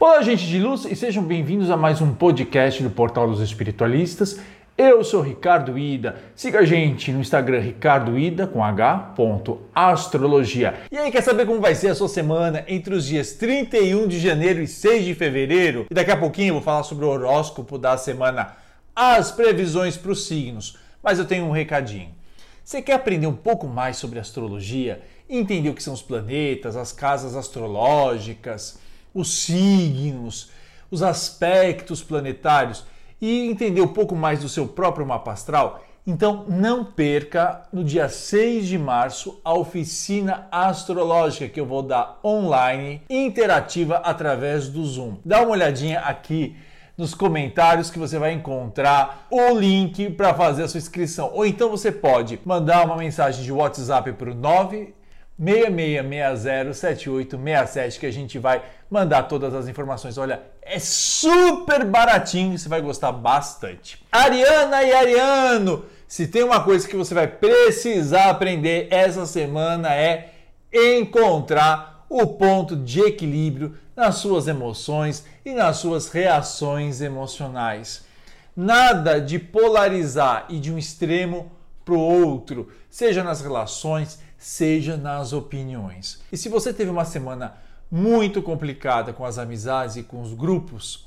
Olá, gente de luz, e sejam bem-vindos a mais um podcast do Portal dos Espiritualistas. Eu sou Ricardo Ida. Siga a gente no Instagram Ricardo Ida com H. Astrologia. E aí, quer saber como vai ser a sua semana entre os dias 31 de janeiro e 6 de fevereiro? E daqui a pouquinho eu vou falar sobre o horóscopo da semana, as previsões para os signos. Mas eu tenho um recadinho. Você quer aprender um pouco mais sobre astrologia? Entender o que são os planetas, as casas astrológicas, os signos, os aspectos planetários e entender um pouco mais do seu próprio mapa astral? Então não perca no dia 6 de março a oficina astrológica que eu vou dar online, interativa através do Zoom. Dá uma olhadinha aqui nos comentários que você vai encontrar o link para fazer a sua inscrição. Ou então você pode mandar uma mensagem de WhatsApp para o 9 66607867 que a gente vai mandar todas as informações. Olha, é super baratinho, você vai gostar bastante. Ariana e Ariano, se tem uma coisa que você vai precisar aprender essa semana é encontrar o ponto de equilíbrio nas suas emoções e nas suas reações emocionais. Nada de polarizar e de um extremo para o outro, seja nas relações, seja nas opiniões. E se você teve uma semana muito complicada com as amizades e com os grupos,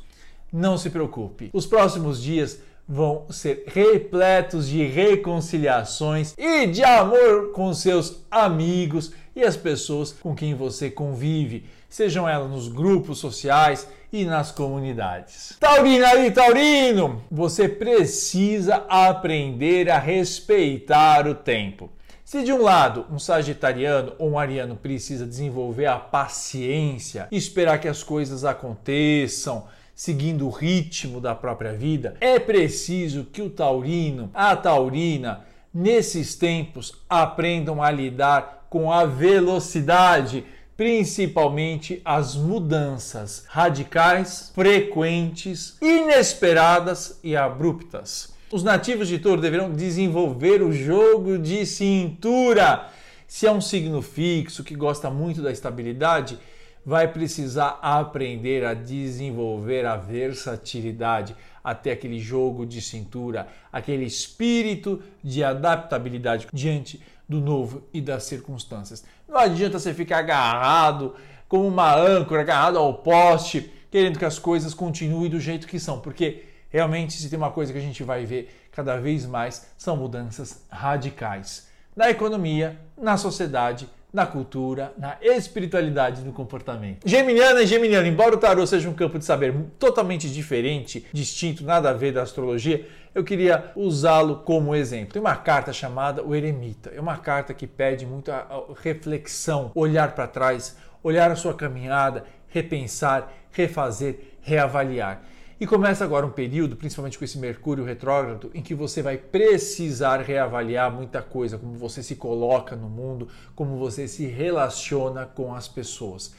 não se preocupe. Os próximos dias vão ser repletos de reconciliações e de amor com seus amigos e as pessoas com quem você convive, sejam elas nos grupos sociais e nas comunidades. Taurina e Taurino, você precisa aprender a respeitar o tempo. Se de um lado um sagitariano ou um ariano precisa desenvolver a paciência, esperar que as coisas aconteçam, seguindo o ritmo da própria vida, é preciso que o taurino, a taurina, nesses tempos aprendam a lidar com a velocidade, principalmente as mudanças radicais, frequentes, inesperadas e abruptas. Os nativos de touro deverão desenvolver o jogo de cintura. Se é um signo fixo que gosta muito da estabilidade, vai precisar aprender a desenvolver a versatilidade, até aquele jogo de cintura, aquele espírito de adaptabilidade diante do novo e das circunstâncias. Não adianta você ficar agarrado como uma âncora, agarrado ao poste, querendo que as coisas continuem do jeito que são, porque Realmente, se tem uma coisa que a gente vai ver cada vez mais, são mudanças radicais na economia, na sociedade, na cultura, na espiritualidade no comportamento. Geminiana e Geminiano, embora o tarô seja um campo de saber totalmente diferente, distinto, nada a ver da astrologia, eu queria usá-lo como exemplo. Tem uma carta chamada O Eremita. É uma carta que pede muita reflexão, olhar para trás, olhar a sua caminhada, repensar, refazer, reavaliar. E começa agora um período, principalmente com esse Mercúrio retrógrado, em que você vai precisar reavaliar muita coisa, como você se coloca no mundo, como você se relaciona com as pessoas.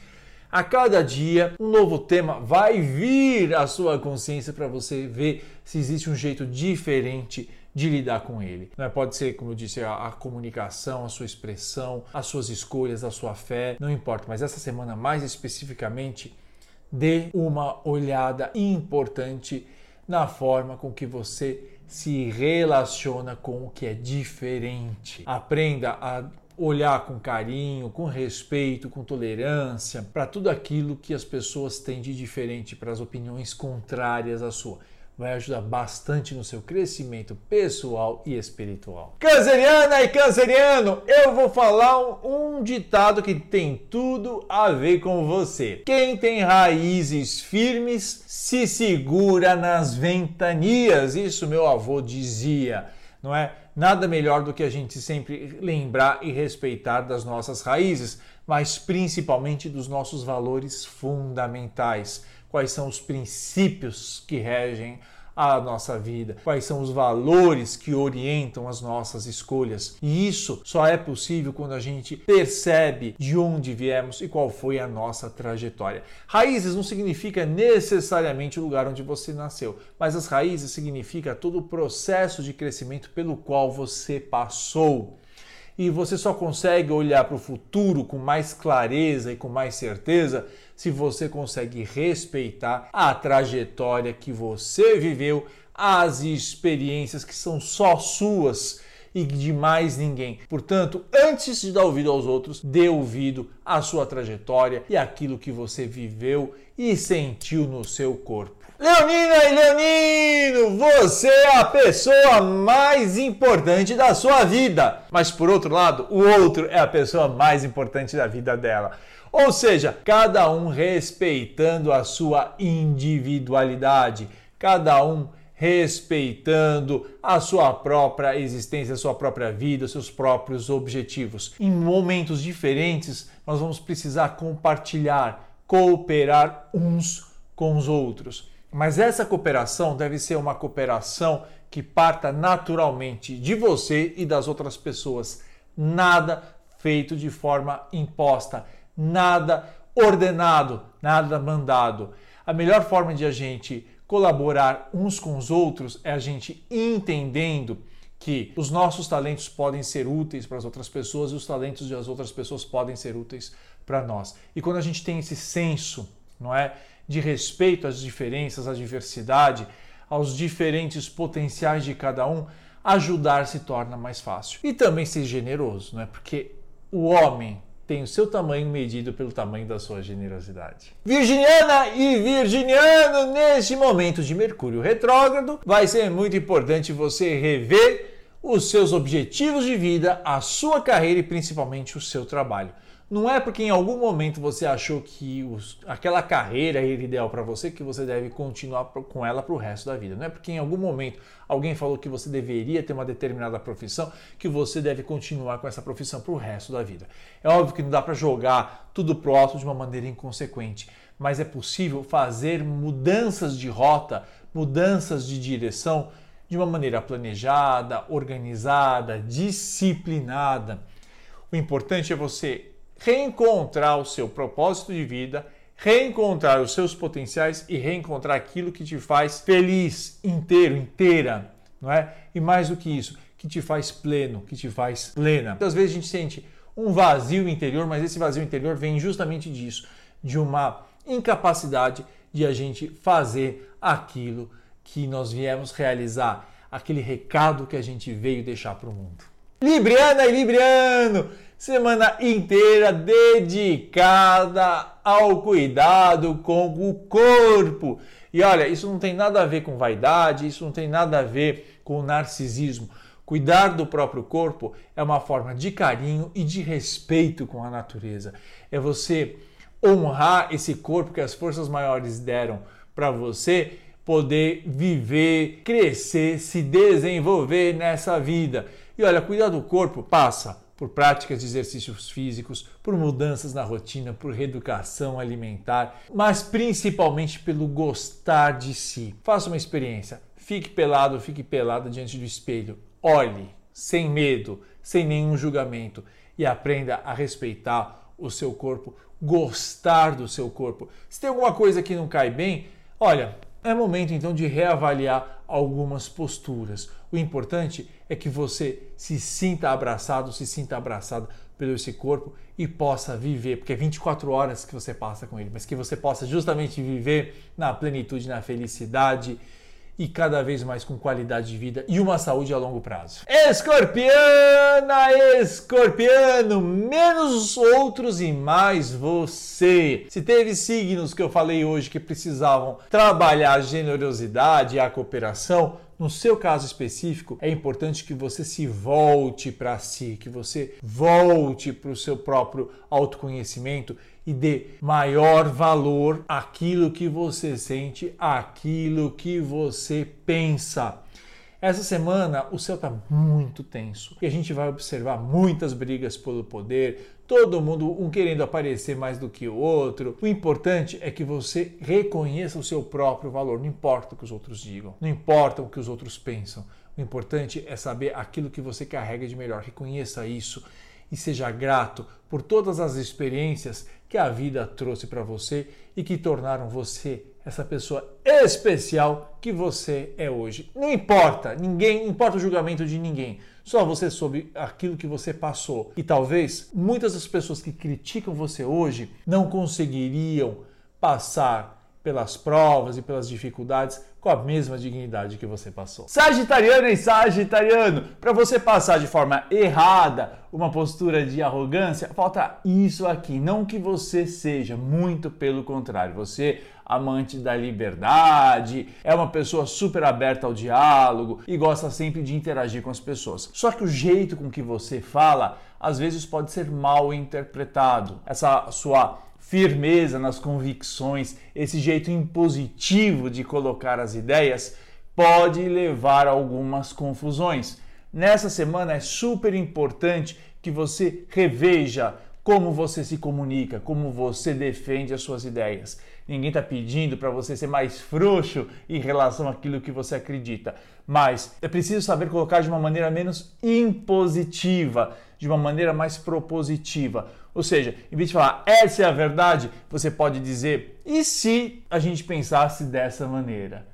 A cada dia, um novo tema vai vir à sua consciência para você ver se existe um jeito diferente de lidar com ele. Não é? Pode ser, como eu disse, a, a, comunicação, a sua expressão, as suas escolhas, a sua fé, não importa. Mas essa semana, mais especificamente, dê uma olhada importante na forma com que você se relaciona com o que é diferente. Aprenda a olhar com carinho, com respeito, com tolerância para tudo aquilo que as pessoas têm de diferente, para as opiniões contrárias à sua vai ajudar bastante no seu crescimento pessoal e espiritual. Canceriana e canceriano, eu vou falar um, um, ditado que tem tudo a ver com você. Quem tem raízes firmes se segura nas ventanias. Isso meu avô dizia, não é? Nada melhor do que a gente sempre lembrar e respeitar das nossas raízes, mas principalmente dos nossos valores fundamentais quais são os princípios que regem a nossa vida, quais são os valores que orientam as nossas escolhas. E isso só é possível quando a gente percebe de onde viemos e qual foi a nossa trajetória. Raízes não significa necessariamente o lugar onde você nasceu, mas as raízes significa todo o processo de crescimento pelo qual você passou. E você só consegue olhar para o futuro com mais clareza e com mais certeza se você consegue respeitar a trajetória que você viveu, as experiências que são só suas e de mais ninguém. Portanto, antes de dar ouvido aos outros, dê ouvido à sua trajetória e aquilo que você viveu e sentiu no seu corpo. Leonina e Leonino, você é a pessoa mais importante da sua vida. Mas por outro lado, o outro é a pessoa mais importante da vida dela. Ou seja, cada um respeitando a sua individualidade, cada um a sua própria existência, a sua própria vida, seus próprios objetivos. Em momentos diferentes, nós vamos precisar compartilhar, cooperar uns com os outros. Mas essa cooperação deve ser uma cooperação que parta naturalmente de você e das outras pessoas. Nada feito de forma imposta, nada ordenado, nada mandado. A melhor forma de a gente colaborar uns com os outros é a gente entendendo que os nossos talentos podem ser úteis para as outras pessoas e os talentos das outras pessoas podem ser úteis para nós. E quando a gente tem esse senso, não é, de respeito às diferenças, à diversidade, aos diferentes potenciais de cada um, ajudar se torna mais fácil. E também ser generoso, não é? Porque o homem tem o seu tamanho medido pelo tamanho da sua generosidade. Virginiana e virginiano, neste momento de Mercúrio retrógrado, vai ser muito importante você rever os seus objetivos de vida, a sua carreira e principalmente o seu trabalho. Não é porque em algum momento você achou que os, aquela carreira era ideal para você que você deve continuar com ela para o resto da vida. Não é porque em algum momento alguém falou que você deveria ter uma determinada profissão que você deve continuar com essa profissão para o resto da vida. É óbvio que não dá para jogar tudo pro alto de uma maneira inconsequente, mas é possível fazer mudanças de rota, mudanças de direção de uma maneira planejada, organizada, disciplinada. O importante é você reencontrar o seu propósito de vida, reencontrar os seus potenciais e reencontrar aquilo que te faz feliz, inteiro, inteira, não é? E mais do que isso, que te faz pleno, que te faz plena. Muitas vezes a gente sente um vazio interior, mas esse vazio interior vem justamente disso, de uma incapacidade de a gente fazer aquilo que nós viemos realizar, aquele recado que a gente veio deixar para o mundo. Libriana e Libriano, semana inteira dedicada ao cuidado com o corpo. E olha, isso não tem nada a ver com vaidade, isso não tem nada a ver com narcisismo. Cuidar do próprio corpo é uma forma de carinho e de respeito com a natureza. É você honrar esse corpo que as forças maiores deram para você poder viver, crescer, se desenvolver nessa vida. E olha, cuidar do corpo passa por práticas de exercícios físicos, por mudanças na rotina, por reeducação alimentar, mas principalmente pelo gostar de si. Faça uma experiência. Fique pelado, fique pelada diante do espelho. Olhe, sem medo, sem nenhum julgamento e aprenda a respeitar o seu corpo, gostar do seu corpo. Se tem alguma coisa que não cai bem, olha, é momento então de reavaliar algumas posturas. O importante é que você se sinta abraçado, se sinta abraçado pelo esse corpo e possa viver, porque é 24 horas que você passa com ele, mas que você possa justamente viver na plenitude, na felicidade e cada vez mais com qualidade de vida e uma saúde a longo prazo. Escorpiana, escorpiano, menos outros e mais você. Se teve signos que eu falei hoje que precisavam trabalhar a generosidade e a cooperação, no seu caso específico, é importante que você se volte para si, que você volte para o seu próprio autoconhecimento e dê maior valor àquilo que você sente, àquilo que você pensa. Essa semana o céu está muito tenso e a gente vai observar muitas brigas pelo poder, todo mundo um querendo aparecer mais do que o outro. O importante é que você reconheça o seu próprio valor, não importa o que os outros digam, não importa o que os outros pensam. O importante é saber aquilo que você carrega de melhor, reconheça isso e seja grato por todas as experiências que a vida trouxe para você e que tornaram você essa pessoa especial que você é hoje. Não importa, ninguém, não importa o julgamento de ninguém. Só você soube aquilo que você passou. E talvez muitas das pessoas que criticam você hoje não conseguiriam passar pelas provas e pelas dificuldades com a mesma dignidade que você passou. Sagitariano e Sagitariano, para você passar de forma errada uma postura de arrogância, falta isso aqui. Não que você seja, muito pelo contrário. Você amante da liberdade, é uma pessoa super aberta ao diálogo e gosta sempre de interagir com as pessoas. Só que o jeito com que você fala às vezes pode ser mal interpretado. Essa sua firmeza nas convicções, esse jeito impositivo de colocar as ideias pode levar a algumas confusões. Nessa semana é super importante que você reveja como você se comunica, como você defende as suas ideias. Ninguém está pedindo para você ser mais frouxo em relação àquilo que você acredita, mas é preciso saber colocar de uma maneira menos impositiva, de uma maneira mais propositiva. Ou seja, em vez de falar essa é a verdade, você pode dizer e se a gente pensasse dessa maneira?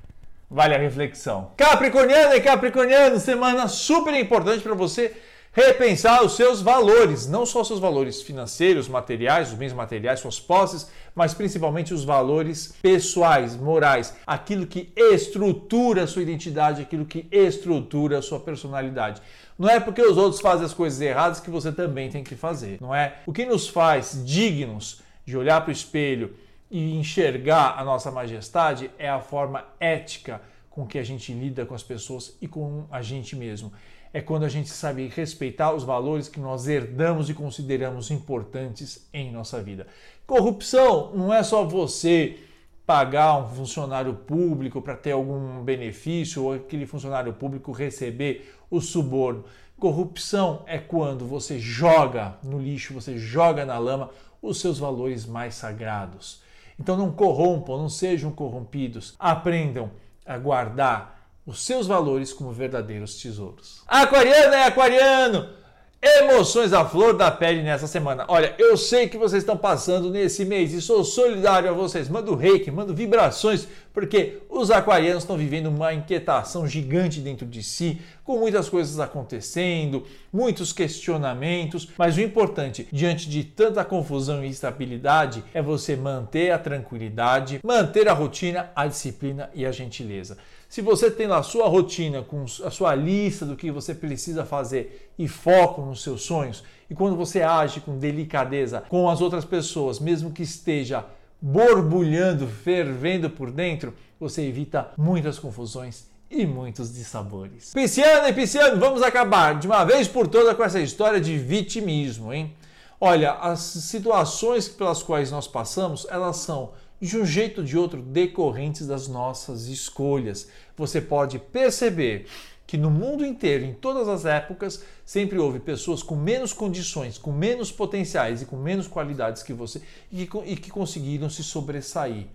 Vale a reflexão. Capricorniano e Capricorniano, semana super importante para você repensar os seus valores, não só os seus valores financeiros, materiais, os bens materiais, suas posses, mas principalmente os valores pessoais, morais, aquilo que estrutura a sua identidade, aquilo que estrutura a sua personalidade. Não é porque os outros fazem as coisas erradas que você também tem que fazer, não é? O que nos faz dignos de olhar para o espelho e enxergar a nossa majestade é a forma ética com que a gente lida com as pessoas e com a gente mesmo é quando a gente sabe respeitar os valores que nós herdamos e consideramos importantes em nossa vida. Corrupção não é só você pagar um funcionário público para ter algum benefício ou aquele funcionário público receber o suborno. Corrupção é quando você joga no lixo, você joga na lama os seus valores mais sagrados. Então não corrompam, não sejam corrompidos. Aprendam a guardar os seus valores como verdadeiros tesouros. Aquariana é aquariano! Emoções à flor da pele nessa semana. Olha, eu sei que vocês estão passando nesse mês e sou solidário a vocês. Mando reiki, mando vibrações, porque os aquarianos estão vivendo uma inquietação gigante dentro de si, com muitas coisas acontecendo, muitos questionamentos. Mas o importante, diante de tanta confusão e instabilidade, é você manter a tranquilidade, manter a rotina, a disciplina e a gentileza. Se você tem na sua rotina, com a sua lista do que você precisa fazer e foco nos seus sonhos, e quando você age com delicadeza com as outras pessoas, mesmo que esteja borbulhando, fervendo por dentro, você evita muitas confusões e muitos dissabores. Pisciano e Pisciano, vamos acabar de uma vez por todas com essa história de vitimismo, hein? Olha, as situações pelas quais nós passamos, elas são de um jeito ou de outro decorrentes das nossas escolhas. Você pode perceber que no mundo inteiro, em todas as épocas, sempre houve pessoas com menos condições, com menos potenciais e com menos qualidades que você e que, e que conseguiram se sobressair.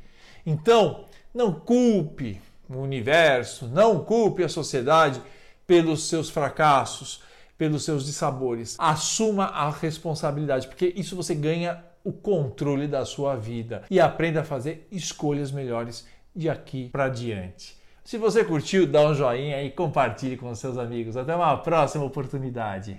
Então, não culpe o universo, não culpe a sociedade pelos seus fracassos, pelos seus dissabores. Assuma a responsabilidade, porque isso você ganha o controle da sua vida e aprenda a fazer escolhas melhores de aqui para diante. Se você curtiu, dá um joinha e compartilhe com seus amigos. Até uma próxima oportunidade.